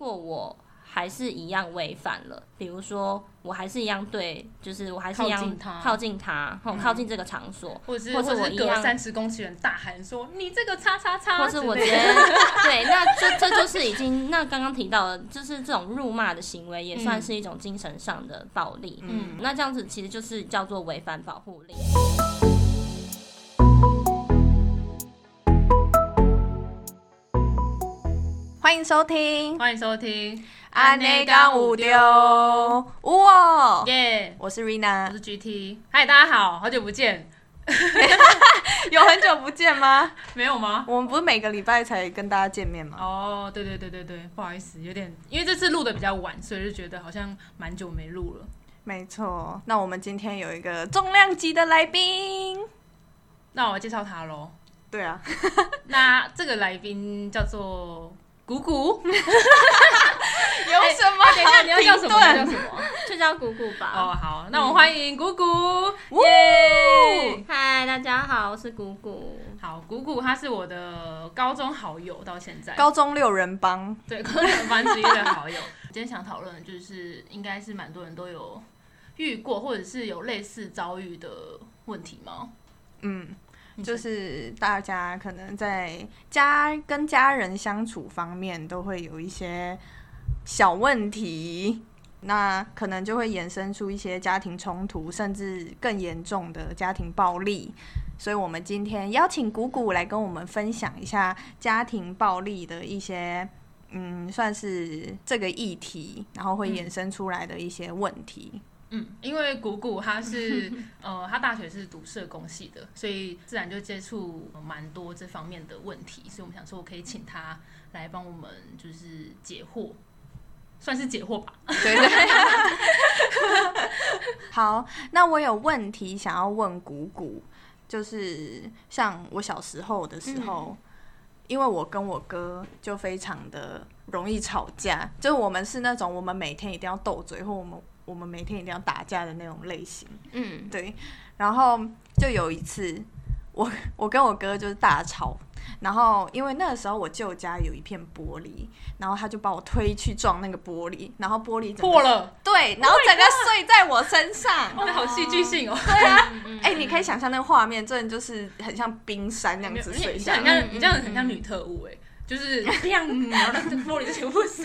果我还是一样违反了，比如说我还是一样对，就是我还是一样靠近他，靠近，靠近这个场所，嗯、或者或者我一样三十公尺远大喊说你这个叉叉叉，或是我直接 对，那这这就是已经那刚刚提到的，就是这种辱骂的行为也算是一种精神上的暴力，嗯，那这样子其实就是叫做违反保护令。欢迎收听，欢迎收听。安内刚五丢哇耶！我是 Rina，我是 GT。嗨，大家好，好久不见。有很久不见吗？没有吗？我们不是每个礼拜才跟大家见面吗？哦，对对对对对，不好意思，有点因为这次录的比较晚，所以就觉得好像蛮久没录了。没错，那我们今天有一个重量级的来宾，那我介绍他喽。对啊，那这个来宾叫做。鼓鼓，有什么？等一下，你要叫什么？叫什么？就叫姑姑吧。哦，好，那我们欢迎姑姑。耶！嗨，大家好，我是姑姑。好，鼓鼓他是我的高中好友，到现在。高中六人帮，对，高中六人帮之一的好友。今天想讨论的就是，应该是蛮多人都有遇过，或者是有类似遭遇的问题吗？嗯。就是大家可能在家跟家人相处方面都会有一些小问题，那可能就会衍生出一些家庭冲突，甚至更严重的家庭暴力。所以，我们今天邀请鼓鼓来跟我们分享一下家庭暴力的一些，嗯，算是这个议题，然后会衍生出来的一些问题。嗯，因为谷谷他是 呃，他大学是读社工系的，所以自然就接触蛮多这方面的问题，所以我们想说，我可以请他来帮我们就是解惑，算是解惑吧。对对。好，那我有问题想要问谷谷，就是像我小时候的时候，嗯、因为我跟我哥就非常的容易吵架，就是我们是那种我们每天一定要斗嘴，或我们。我们每天一定要打架的那种类型，嗯，对。然后就有一次，我我跟我哥就是大吵，然后因为那个时候我舅家有一片玻璃，然后他就把我推去撞那个玻璃，然后玻璃破了，对，然后整个碎在我身上，哇，好戏剧性哦。对啊，哎，你可以想象那个画面，真的就是很像冰山那样子碎下来，你这样很像女特务哎。就是亮，然后那个玻璃就全部碎，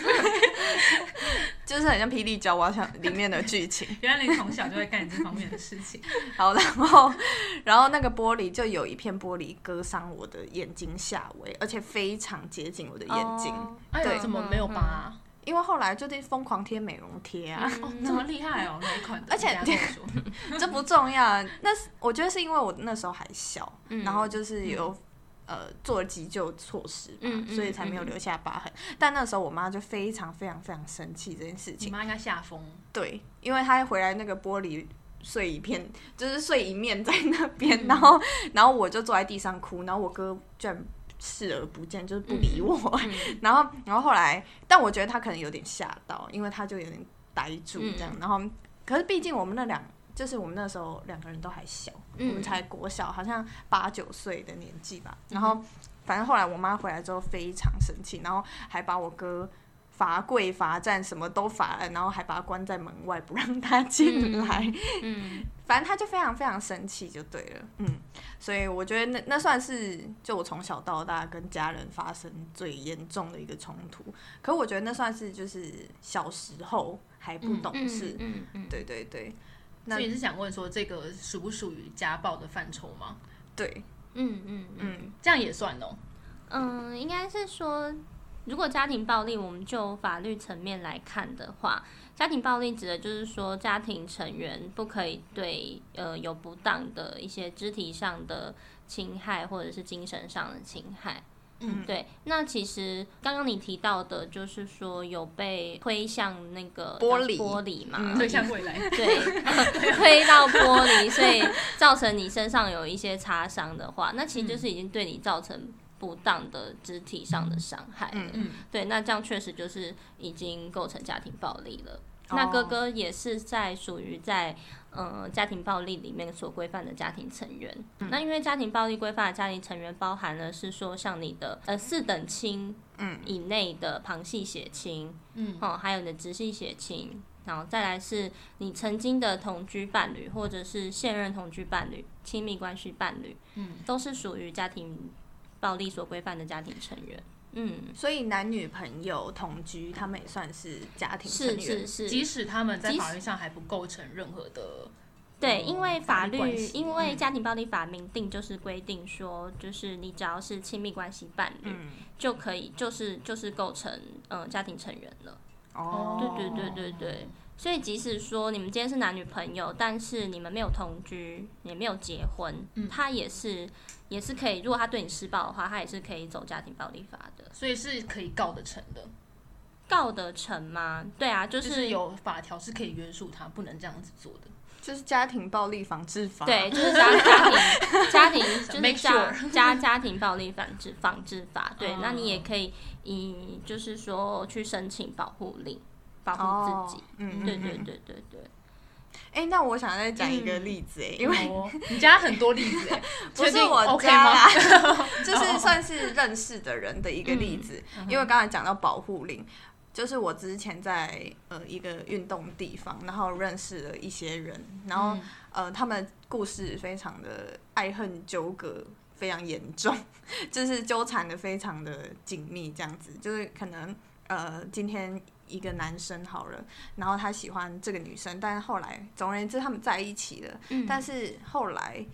就是很像霹雳娇娃像里面的剧情。原来你从小就会干这方面的事情。好，然后，然后那个玻璃就有一片玻璃割伤我的眼睛下围，而且非常接近我的眼睛。哦、对，哎、怎么没有疤、啊？因为后来就得疯狂贴美容贴啊。哦，这么厉害哦，哪一款？而且这不重要，那是我觉得是因为我那时候还小，嗯、然后就是有。嗯呃，做了急救措施吧，嗯嗯、所以才没有留下疤痕。嗯、但那时候我妈就非常非常非常生气这件事情。你妈应该吓疯。对，因为她回来那个玻璃碎一片，就是碎一面在那边，嗯、然后然后我就坐在地上哭，然后我哥居然视而不见，就是不理我。嗯嗯、然后然后后来，但我觉得他可能有点吓到，因为他就有点呆住这样。嗯、然后，可是毕竟我们那两。就是我们那时候两个人都还小，嗯、我们才国小，好像八九岁的年纪吧。然后，反正后来我妈回来之后非常生气，然后还把我哥罚跪罚站，什么都罚了，然后还把他关在门外，不让他进来。嗯，嗯 反正他就非常非常生气，就对了。嗯，所以我觉得那那算是就我从小到大跟家人发生最严重的一个冲突。可我觉得那算是就是小时候还不懂事。嗯嗯，嗯嗯对对对。所以你是想问说，这个属不属于家暴的范畴吗？对，嗯嗯嗯，这样也算哦。嗯，应该是说，如果家庭暴力，我们就法律层面来看的话，家庭暴力指的就是说，家庭成员不可以对呃有不当的一些肢体上的侵害，或者是精神上的侵害。嗯，对。那其实刚刚你提到的，就是说有被推向那个玻璃玻璃嘛，推向未来，对，推到玻璃，所以造成你身上有一些擦伤的话，那其实就是已经对你造成不当的肢体上的伤害了。嗯嗯，对，那这样确实就是已经构成家庭暴力了。那哥哥也是在属于在呃家庭暴力里面所规范的家庭成员。嗯、那因为家庭暴力规范的家庭成员包含了是说像你的呃四等亲嗯以内的旁系血亲，嗯，哦，还有你的直系血亲，然后再来是你曾经的同居伴侣或者是现任同居伴侣、亲密关系伴侣，嗯，都是属于家庭暴力所规范的家庭成员。嗯，所以男女朋友同居，他们也算是家庭成员。是是是，即使他们在法律上还不构成任何的。对，因为法律，嗯、因为家庭暴力法明定就是规定说，就是你只要是亲密关系伴侣，嗯、就可以，就是就是构成嗯、呃、家庭成员了。哦，对对对对对，所以即使说你们今天是男女朋友，但是你们没有同居，也没有结婚，嗯、他也是也是可以，如果他对你施暴的话，他也是可以走家庭暴力法的。所以是可以告得成的，告得成吗？对啊，就是、就是有法条是可以约束他，不能这样子做的。就是家庭暴力防治法，对，就是家 家庭家庭就是家家家庭暴力防治防治法。对，那你也可以以就是说去申请保护令，保护自己。嗯，对对对对对。哎，那我想再讲一个例子，哎，因为你家很多例子，哎，不是我家啦，就是算是认识的人的一个例子。因为刚才讲到保护令。就是我之前在呃一个运动地方，然后认识了一些人，然后、嗯、呃他们故事非常的爱恨纠葛非常严重，就是纠缠的非常的紧密，这样子，就是可能呃今天一个男生好了，然后他喜欢这个女生，但是后来总而言之他们在一起了，嗯、但是后来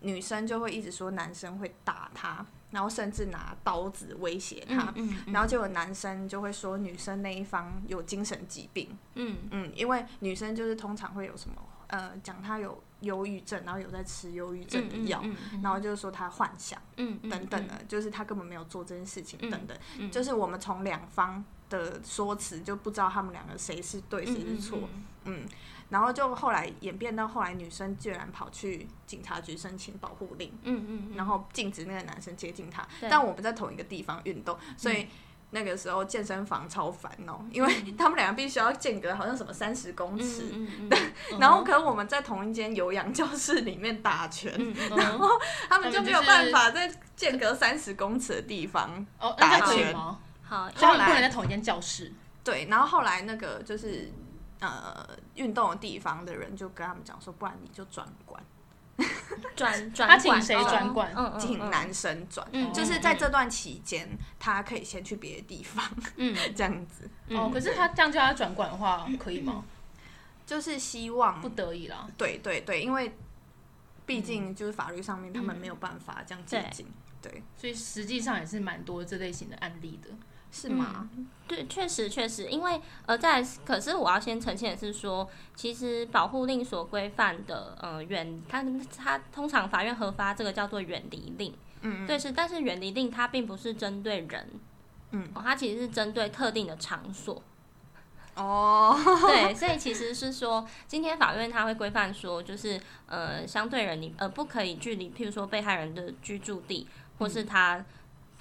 女生就会一直说男生会打她。然后甚至拿刀子威胁他，嗯嗯嗯、然后结果男生就会说女生那一方有精神疾病，嗯。嗯，因为女生就是通常会有什么，呃，讲他有忧郁症，然后有在吃忧郁症的药，然后就是说他幻想，等等的，就是他根本没有做这件事情，等等，就是我们从两方的说辞就不知道他们两个谁是对谁是错，嗯。然后就后来演变到后来，女生居然跑去警察局申请保护令，嗯嗯，然后禁止那个男生接近她。但我们在同一个地方运动，所以那个时候健身房超烦哦，因为他们两个必须要间隔好像什么三十公尺，然后可能我们在同一间有氧教室里面打拳，然后他们就没有办法在间隔三十公尺的地方打拳。好，后来不能在同一间教室。对，然后后来那个就是。呃，运动的地方的人就跟他们讲说，不然你就转管，转转他请谁转管？请男生转，就是在这段期间，他可以先去别的地方，嗯，这样子。哦，可是他这样叫他转管的话，可以吗？就是希望不得已了。对对对，因为毕竟就是法律上面他们没有办法这样接近，对，所以实际上也是蛮多这类型的案例的。是吗？嗯、对，确实确实，因为呃，在可是我要先澄清的是说，其实保护令所规范的呃远，它它通常法院核发这个叫做远离令，嗯，对是，但是远离令它并不是针对人，嗯、哦，它其实是针对特定的场所，哦，对，所以其实是说，今天法院他会规范说，就是呃相对人你呃不可以距离，譬如说被害人的居住地或是他。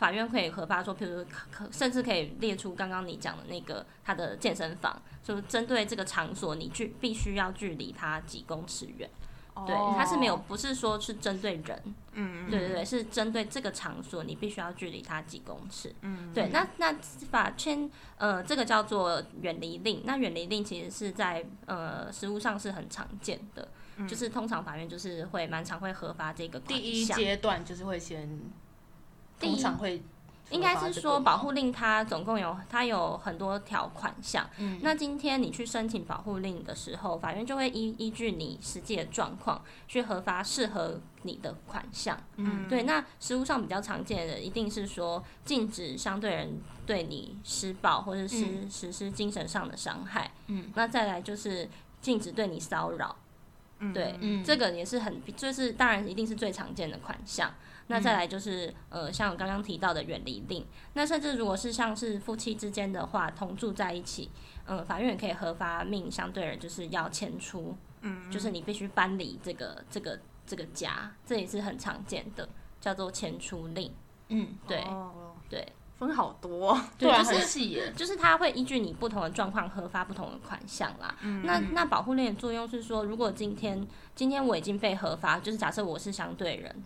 嗯法院可以核发说，譬如说可甚至可以列出刚刚你讲的那个他的健身房，就针对这个场所，你距必须要距离他几公尺远。Oh. 对，他是没有，不是说是针对人，嗯，对对对，是针对这个场所，你必须要距离他几公尺。嗯，对，那那法签呃，这个叫做远离令。那远离令其实是在呃实务上是很常见的，嗯、就是通常法院就是会蛮常会核发这个。第一阶段就是会先。通常会，应该是说保护令它总共有它有很多条款项。嗯，那今天你去申请保护令的时候，法院就会依依据你实际的状况去核发适合你的款项。嗯，对。那实务上比较常见的，一定是说禁止相对人对你施暴，或者是实施精神上的伤害。嗯，那再来就是禁止对你骚扰。嗯，对，嗯，这个也是很，就是当然一定是最常见的款项。那再来就是，呃，像我刚刚提到的远离令。那甚至如果是像是夫妻之间的话，同住在一起，嗯、呃，法院也可以核发命相对人就是要迁出，嗯，就是你必须搬离这个这个这个家，这也是很常见的，叫做迁出令。嗯，对，哦、对，分好多，对，就是就是他会依据你不同的状况核发不同的款项啦。嗯、那那保护令的作用是说，如果今天今天我已经被核发，就是假设我是相对人。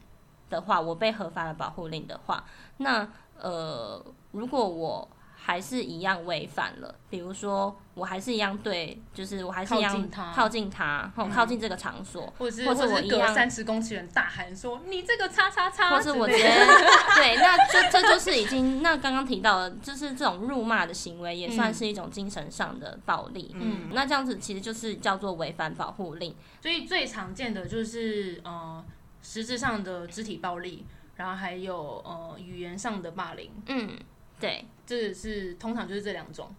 的话，我被核发了保护令的话，那呃，如果我还是一样违反了，比如说我还是一样对，就是我还是一样靠近他，靠近，靠近这个场所，或者是我一样三十公尺人大喊说你这个叉叉叉，或是我直接 对，那这这就是已经那刚刚提到的，就是这种辱骂的行为也算是一种精神上的暴力。嗯，那这样子其实就是叫做违反保护令。所以最常见的就是呃实质上的肢体暴力，然后还有呃语言上的霸凌。嗯。对，这是通常就是这两种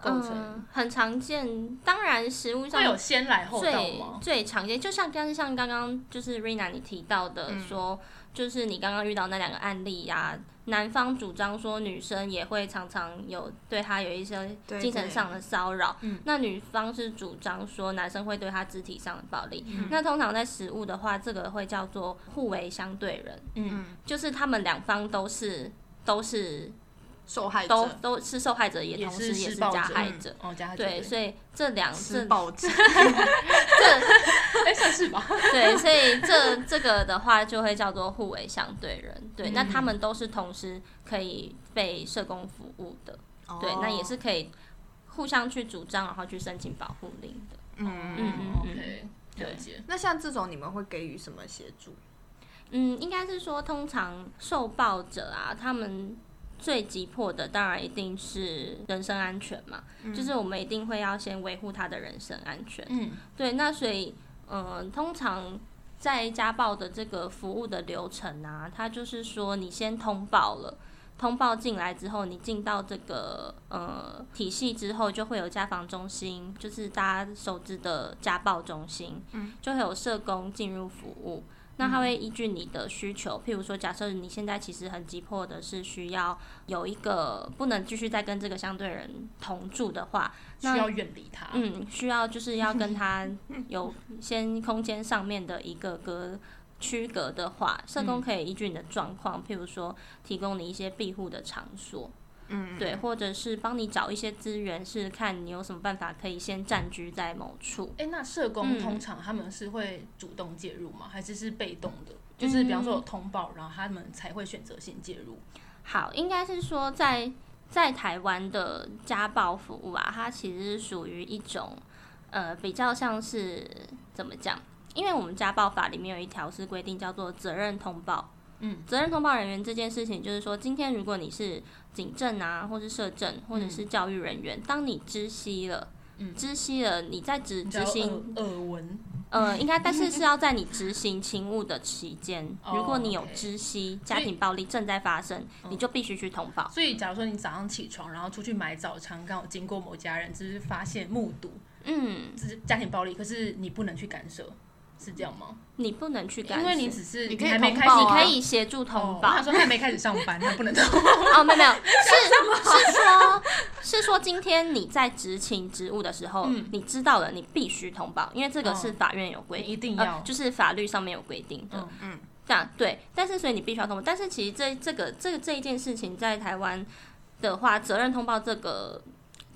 构成，嗯，很常见。当然，食物上会有先来后到吗？最最常见，就像刚像刚刚就是 Rina 你提到的说，嗯、就是你刚刚遇到那两个案例呀，啊，男方主张说女生也会常常有对他有一些精神上的骚扰，那女方是主张说男生会对他肢体上的暴力。嗯、那通常在实物的话，这个会叫做互为相对人，嗯，就是他们两方都是都是。受害者都都是受害者，也同时也是加害者。哦，加害者。对，所以这两次报警，这 哎算是吧。对，所以这这个的话就会叫做互为相对人。对，那他们都是同时可以被社工服务的。对，那也是可以互相去主张，然后去申请保护令的。嗯嗯嗯，OK，了解。那像这种你们会给予什么协助？嗯，应该是说，通常受暴者啊，他们。最急迫的当然一定是人身安全嘛，嗯、就是我们一定会要先维护他的人身安全。嗯，对，那所以，嗯、呃，通常在家暴的这个服务的流程啊，它就是说你先通报了，通报进来之后，你进到这个呃体系之后，就会有家防中心，就是大家熟知的家暴中心，嗯，就会有社工进入服务。那他会依据你的需求，譬如说，假设你现在其实很急迫的是需要有一个不能继续再跟这个相对人同住的话，那需要远离他。嗯，需要就是要跟他 有先空间上面的一个隔区隔的话，社工可以依据你的状况，譬如说提供你一些庇护的场所。嗯，对，或者是帮你找一些资源，是看你有什么办法可以先占据在某处。哎、欸，那社工通常他们是会主动介入吗？嗯、还是是被动的？就是比方说有通报，然后他们才会选择性介入。好，应该是说在在台湾的家暴服务啊，它其实是属于一种呃比较像是怎么讲？因为我们家暴法里面有一条是规定叫做责任通报。嗯，责任通报人员这件事情，就是说，今天如果你是警政啊，或是社政，或者是教育人员，嗯、当你知悉了，嗯、知悉了，你在执执行耳闻，呃，应该，但是是要在你执行勤务的期间，如果你有知悉家庭暴力正在发生，你就必须去通报。所以，假如说你早上起床，然后出去买早餐，刚好经过某家人，只是发现目睹，嗯，这是家庭暴力，可是你不能去干涉。是这样吗？你不能去干涉，因为你只是你可以还没开始，啊、你可以协助通报。他说他还没开始上班，他不能通报。哦，没有没有，是是说，是说今天你在执勤职务的时候，嗯、你知道了，你必须通报，因为这个是法院有规定，一定要、呃，就是法律上面有规定的。嗯，这样对，但是所以你必须要通报。但是其实这这个这个这一件事情在台湾的话，责任通报这个。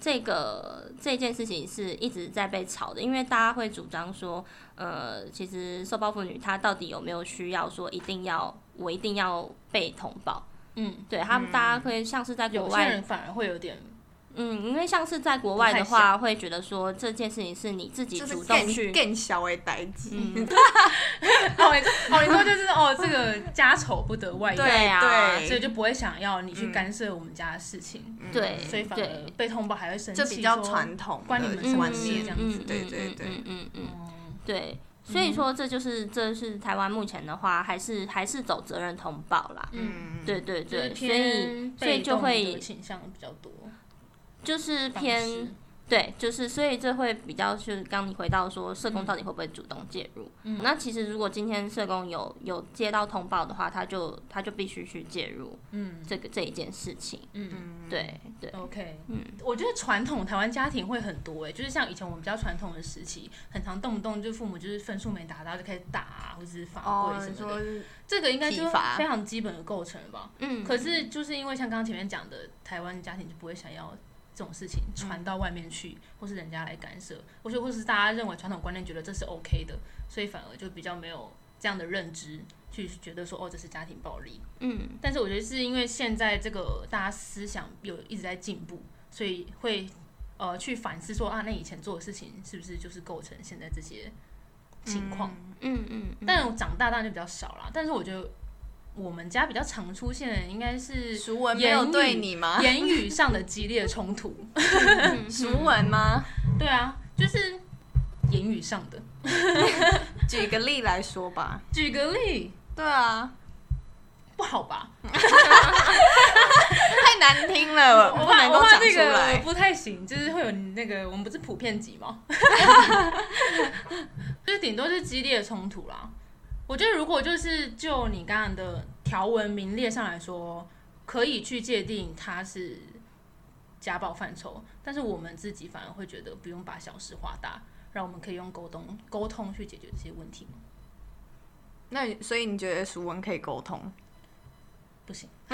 这个这件事情是一直在被吵的，因为大家会主张说，呃，其实受暴妇女她到底有没有需要说一定要我一定要被通报？嗯，对他们，大家会像是在国外，人反而会有点。嗯，因为像是在国外的话，会觉得说这件事情是你自己主动去更小为代志。哦，你说，哦，你说就是哦，这个家丑不得外扬，对啊，所以就不会想要你去干涉我们家的事情。对，所以反而被通报还会生气，这比较传统，关你们什么事这样子？对对对，嗯嗯嗯，对，所以说这就是这是台湾目前的话，还是还是走责任通报啦。嗯，对对对，所以所以就会倾向比较多。就是偏。对，就是所以这会比较就是刚你回到说社工到底会不会主动介入？嗯，那其实如果今天社工有有接到通报的话，他就他就必须去介入，嗯，这个这一件事情，嗯，对对，OK，嗯，我觉得传统台湾家庭会很多哎，就是像以前我们比较传统的时期，很常动不动就父母就是分数没达到就开始打啊，或者是罚跪什么的，这个应该就是非常基本的构成吧，嗯，可是就是因为像刚刚前面讲的，台湾家庭就不会想要。这种事情传到外面去，嗯、或是人家来干涉，或是或是大家认为传统观念觉得这是 OK 的，所以反而就比较没有这样的认知，去觉得说哦，这是家庭暴力。嗯，但是我觉得是因为现在这个大家思想有一直在进步，所以会呃去反思说啊，那以前做的事情是不是就是构成现在这些情况？嗯嗯。但我长大当然就比较少了，但是我觉得我们家比较常出现的应该是熟文没有对你吗？言语上的激烈冲突。熟文吗？对啊，就是言语上的。举个例来说吧。举个例。对啊，不好吧？太难听了，我怕我怕这个不太行，就是会有那个我们不是普遍级吗？就是顶多是激烈的冲突啦。我觉得如果就是就你刚刚的条文名列上来说，可以去界定它是家暴范畴，但是我们自己反而会觉得不用把小事化大，让我们可以用沟通沟通去解决这些问题。那所以你觉得熟文可以沟通？不行，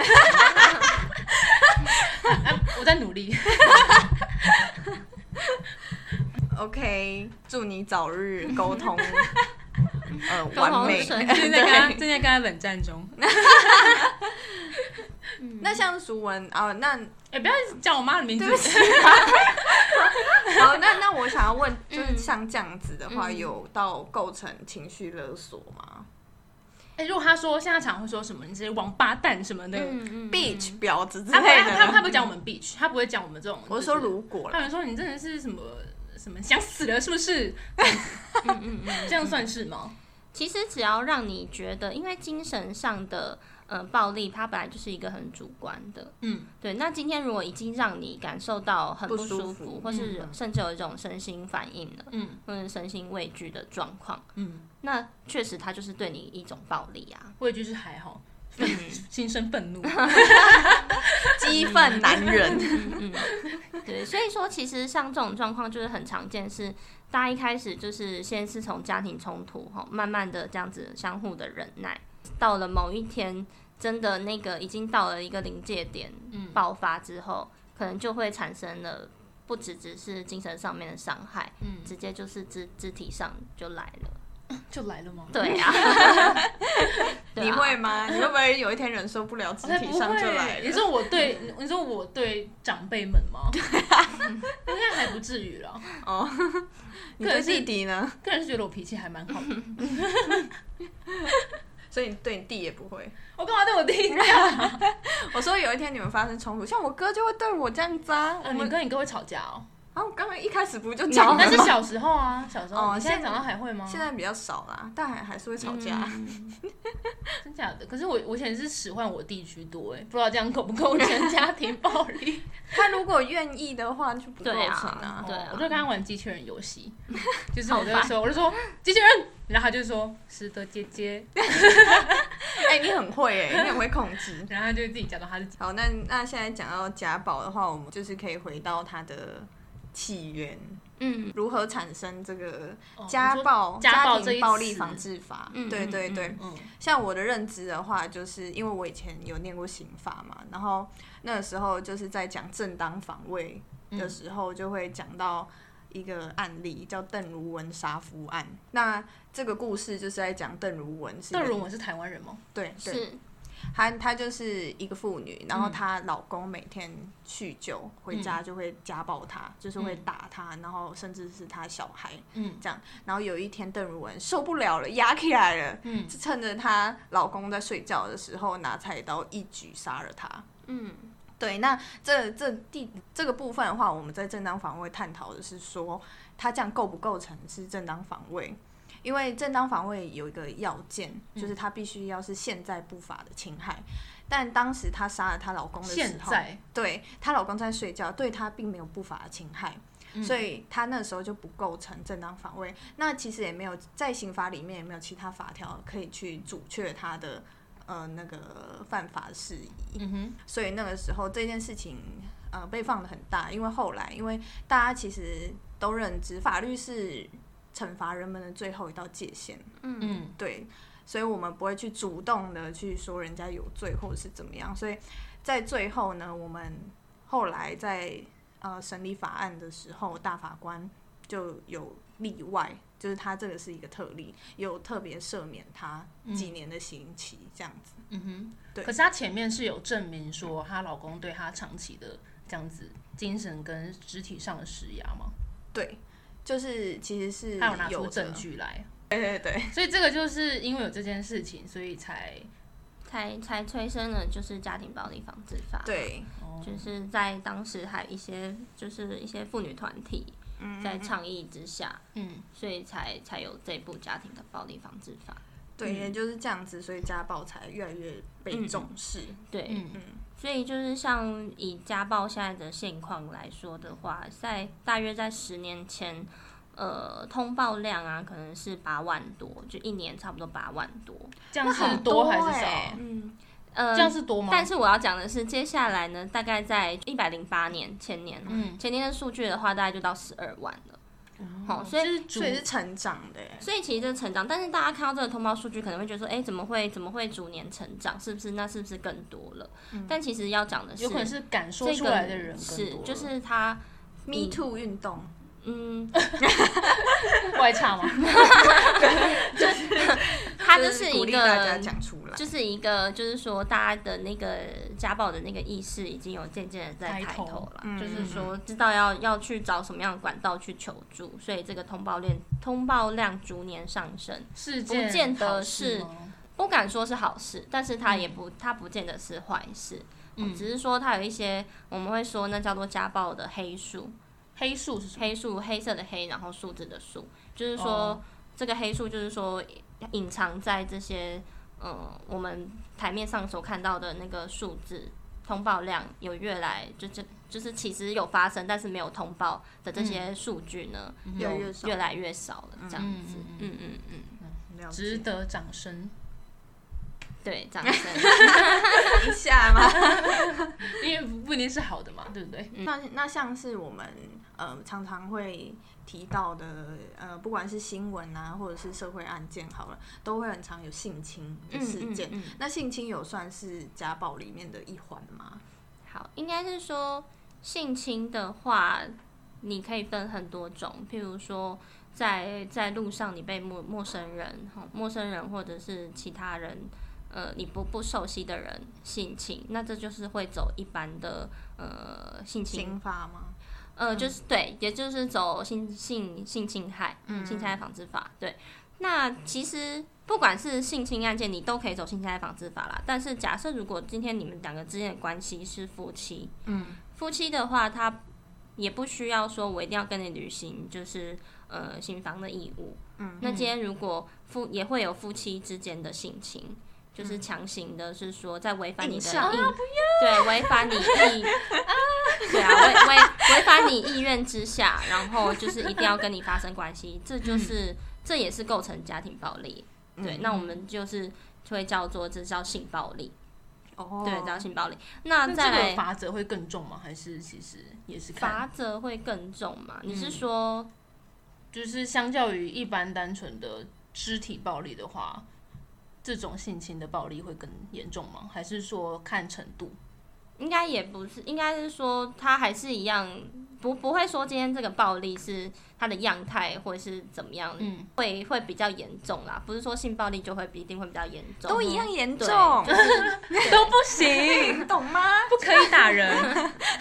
我在努力。OK，祝你早日沟通，呃，完美。正在跟他正在跟他冷战中。那像淑文啊，那哎，不要叫我妈的名字。好，那那我想要问，就是像这样子的话，有到构成情绪勒索吗？哎、欸，如果他说现在常会说什么，你这些王八蛋什么的、嗯、，bitch 婊子之类的，他他不会讲我们 bitch，他不会讲我们这种。我说如果，他们说你真的是什么什么想死了是不是？嗯嗯嗯，这样算是吗？其实只要让你觉得，因为精神上的。呃，暴力它本来就是一个很主观的，嗯，对。那今天如果已经让你感受到很不舒服，舒服或是甚至有一种身心反应了，嗯，或者身心畏惧的状况，嗯，那确实它就是对你一种暴力啊。畏惧是还好，愤心生愤怒，激愤男人，嗯，对。所以说，其实像这种状况就是很常见，是大家一开始就是先是从家庭冲突，哈，慢慢的这样子相互的忍耐。到了某一天，真的那个已经到了一个临界点，爆发之后，可能就会产生了不只只是精神上面的伤害，嗯，直接就是肢肢体上就来了，就来了吗？对啊，你会吗？你会不会有一天忍受不了，肢体上就来了？你说我对，你说我对长辈们吗？应该还不至于了。哦，你对弟弟呢？个人是觉得我脾气还蛮好的。所以你对你弟也不会，我干嘛对我弟这样？我说有一天你们发生冲突，像我哥就会对我这样子啊。我们跟你哥会吵架哦。啊，我刚刚一开始不就讲了？那是小时候啊，小时候。哦，现在长大还会吗？现在比较少啦，但还还是会吵架。真假的？可是我我以前是使唤我弟居多哎，不知道这样够不构成家庭暴力？他如果愿意的话就不构成啊。对，我就跟他玩机器人游戏，就是我就说，我就说机器人。然后他就说：“是的，姐姐。”哎，你很会哎，你很会控制。然后他就自己讲到他是好。那那现在讲到家暴的话，我们就是可以回到他的起源，嗯，如何产生这个家暴？家庭暴力防治法。对对对。像我的认知的话，就是因为我以前有念过刑法嘛，然后那个时候就是在讲正当防卫的时候，就会讲到。一个案例叫邓如文杀夫案，那这个故事就是在讲邓如文是。邓如文是台湾人吗？对，对是。她她就是一个妇女，然后她老公每天酗酒回家就会家暴她，嗯、就是会打她，然后甚至是她小孩，嗯，这样。然后有一天邓如文受不了了，压起来了，嗯，就趁着她老公在睡觉的时候，拿菜刀一举杀了他，嗯。对，那这这第这个部分的话，我们在正当防卫探讨的是说，他这样构不构成是正当防卫？因为正当防卫有一个要件，就是他必须要是现在不法的侵害。但当时她杀了她老公的时候，对她老公在睡觉，对她并没有不法的侵害，所以她那时候就不构成正当防卫。那其实也没有在刑法里面也没有其他法条可以去阻却她的。呃，那个犯法事宜，嗯哼，所以那个时候这件事情呃被放的很大，因为后来因为大家其实都认知法律是惩罚人们的最后一道界限，嗯嗯，对，所以我们不会去主动的去说人家有罪或者是怎么样，所以在最后呢，我们后来在呃审理法案的时候，大法官就有例外，就是他这个是一个特例，有特别赦免他几年的刑期这样子。嗯哼，对。可是她前面是有证明说她老公对她长期的这样子精神跟肢体上的施压吗？对，就是其实是他有拿出证据来。对对对。所以这个就是因为有这件事情，所以才才才催生了就是家庭暴力防治法。对，就是在当时还有一些就是一些妇女团体在倡议之下，嗯，所以才才有这部家庭的暴力防治法。对，也就是这样子，所以家暴才越来越被重视。嗯、对，嗯，所以就是像以家暴现在的现况来说的话，在大约在十年前，呃，通报量啊，可能是八万多，就一年差不多八万多。这样是多还是少？嗯，呃，这样是多吗？但是我要讲的是，接下来呢，大概在一百零八年前年，嗯，前年的数据的话，大概就到十二万了。好，所以所以是成长的，所以其实是成长，但是大家看到这个通报数据，可能会觉得说，哎，怎么会怎么会逐年成长？是不是那是不是更多了？嗯、但其实要讲的是，有可能是敢说出来的人是，就是他 Me Too 运动。嗯，外差吗？就是他就是一个，出来就是一个，就是说大家的那个家暴的那个意识已经有渐渐的在抬头了，头就是说知道要要去找什么样的管道去求助，所以这个通报量通报量逐年上升，是不见得是不敢说是好事，但是他也不他不见得是坏事，嗯，只是说他有一些我们会说那叫做家暴的黑数。黑数是黑数，黑色的黑，然后数字的数，就是说、oh. 这个黑数就是说隐藏在这些呃我们台面上所看到的那个数字，通报量有越来就就就是其实有发生，但是没有通报的这些数据呢，嗯、有越来越少。了，这样子，嗯嗯嗯嗯，嗯，值得掌声。对，掌声 一下嘛，因为不一定是好的嘛，对不对？嗯、那那像是我们呃常常会提到的呃，不管是新闻啊，或者是社会案件，好了，都会很常有性侵的事件。嗯嗯嗯、那性侵有算是家暴里面的一环吗？好，应该是说性侵的话，你可以分很多种，譬如说在在路上你被陌陌生人、陌生人或者是其他人。呃，你不不熟悉的人性侵，那这就是会走一般的呃性侵刑法吗？呃，就是对，也就是走性性性侵害，嗯，性侵害防治法。对，那其实不管是性侵案件，你都可以走性侵害防治法啦。但是假设如果今天你们两个之间的关系是夫妻，嗯，夫妻的话，他也不需要说我一定要跟你履行就是呃行房的义务，嗯，那今天如果夫也会有夫妻之间的性侵。就是强行的，是说在违反你的意，啊、对，违反你意，对啊，违违违反你意愿之下，然后就是一定要跟你发生关系，这就是、嗯、这也是构成家庭暴力。对，嗯、那我们就是会叫做这叫性暴力。哦，对，叫性暴力。那再来罚则会更重吗？还是其实也是罚则会更重吗？你是说，嗯、就是相较于一般单纯的肢体暴力的话？这种性侵的暴力会更严重吗？还是说看程度？应该也不是，应该是说他还是一样，不不会说今天这个暴力是它的样态或者是怎么样，嗯，会会比较严重啦。不是说性暴力就会一定会比较严重，都一样严重，就是 都不行，懂吗？不可以打人，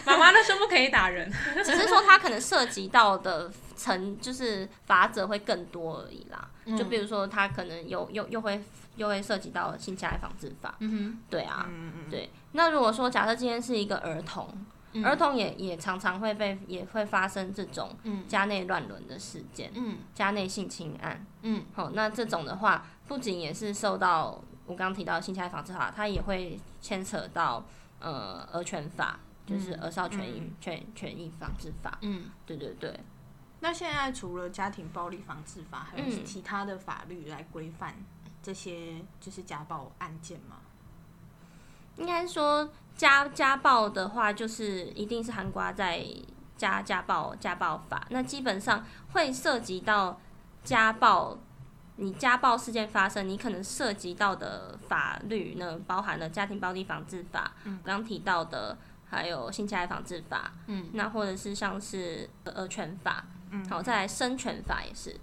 妈妈都说不可以打人，只是说他可能涉及到的层就是法则会更多而已啦。嗯、就比如说他可能又又又会。又会涉及到性侵害防治法，嗯哼，对啊，嗯嗯对。那如果说假设今天是一个儿童，嗯、儿童也也常常会被也会发生这种家内乱伦的事件，嗯，家内性侵案，嗯，好，那这种的话，不仅也是受到我刚刚提到的性侵害防治法，它也会牵扯到呃儿权法，就是儿少权益、嗯、权权益防治法，嗯，对对对。那现在除了家庭暴力防治法，还有其他的法律来规范？这些就是家暴案件吗？应该说家家暴的话，就是一定是韩国在家家暴家暴法。那基本上会涉及到家暴，你家暴事件发生，你可能涉及到的法律呢，包含了家庭暴力防治法，嗯，刚提到的，还有性侵害防治法，嗯，那或者是像是呃权法。嗯，好，再来生权法也是，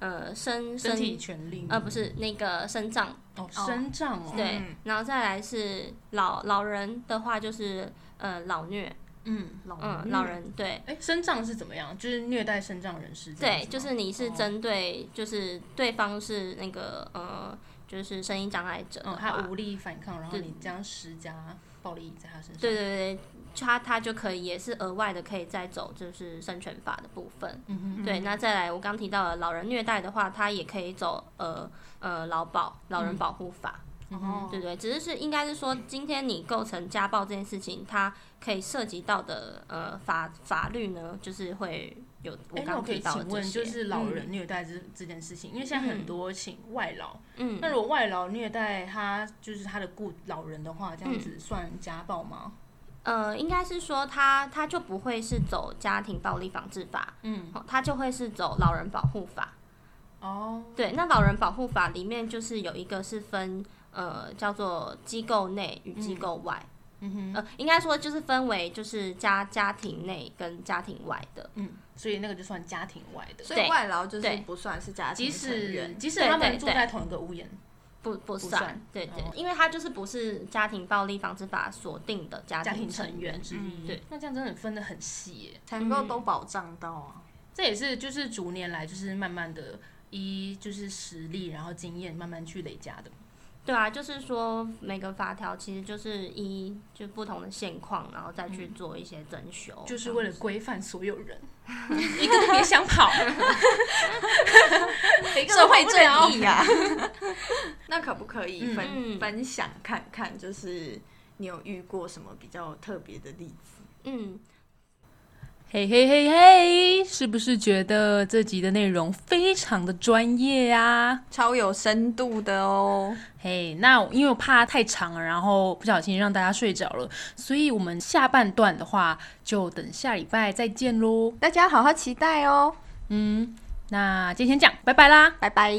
呃，身身体权利，呃，不是那个身障。哦，身障哦，对，嗯然后再来是老老人的话就是呃老虐，嗯，老嗯，老人对。哎，身障是怎么样？就是虐待身障人士这样子对，吗，就是你是哦针对，就是对方是那个呃，就是声音障碍者的嗯，话，他无力反抗，然后对你这样施加暴力在他身上，对对对，他他就可以也是额外的可以再走就是生权法的部分。嗯哼，对，那再来我刚提到了老人虐待的话，他也可以走呃呃劳保老人保护法。对对，只是是应该是说，今天你构成家暴这件事情，它可以涉及到的呃法法律呢，就是会有我哎，那我可以刚提到的请问，就是老人虐待这这件事情，因为现在很多请外劳，嗯，那如果外劳虐待他，就是他的雇老人的话，这样子算家暴吗？呃，应该是说他他就不会是走家庭暴力防治法，嗯，哦，他就会是走老人保护法。哦，对，那老人保护法里面就是有一个是分呃叫做机构内与机构外，嗯哼，呃，应该说就是分为就是家家庭内跟家庭外的。嗯，所以那个就算家庭外的，所以外劳就是不算是家庭即成员使，即使他们住在同一个屋檐，不不算，算对对，哦因为他就是不是家庭暴力防治法锁定的家家庭庭成员之。对，那这样真的分得很细耶。才能够都保障到啊。这也是就是逐年来就是慢慢的依就是实力，然后经验慢慢去累加的。对啊，就是说每个法条其实就是一就不同的现况，然后再去做一些增修，嗯就是为了规范所有人，一个都别想跑，社会正义呀、那可不可以分、嗯分享看看？就是你有遇过什么比较特别的例子？嗯，嘿嘿嘿嘿，是不是觉得这集的内容非常的专业啊？超有深度的哦！嘿、那因为我怕太长了，然后不小心让大家睡着了，所以我们下半段的话就等下礼拜再见喽。大家好好期待哦！嗯，那今天先讲，拜拜啦。拜拜。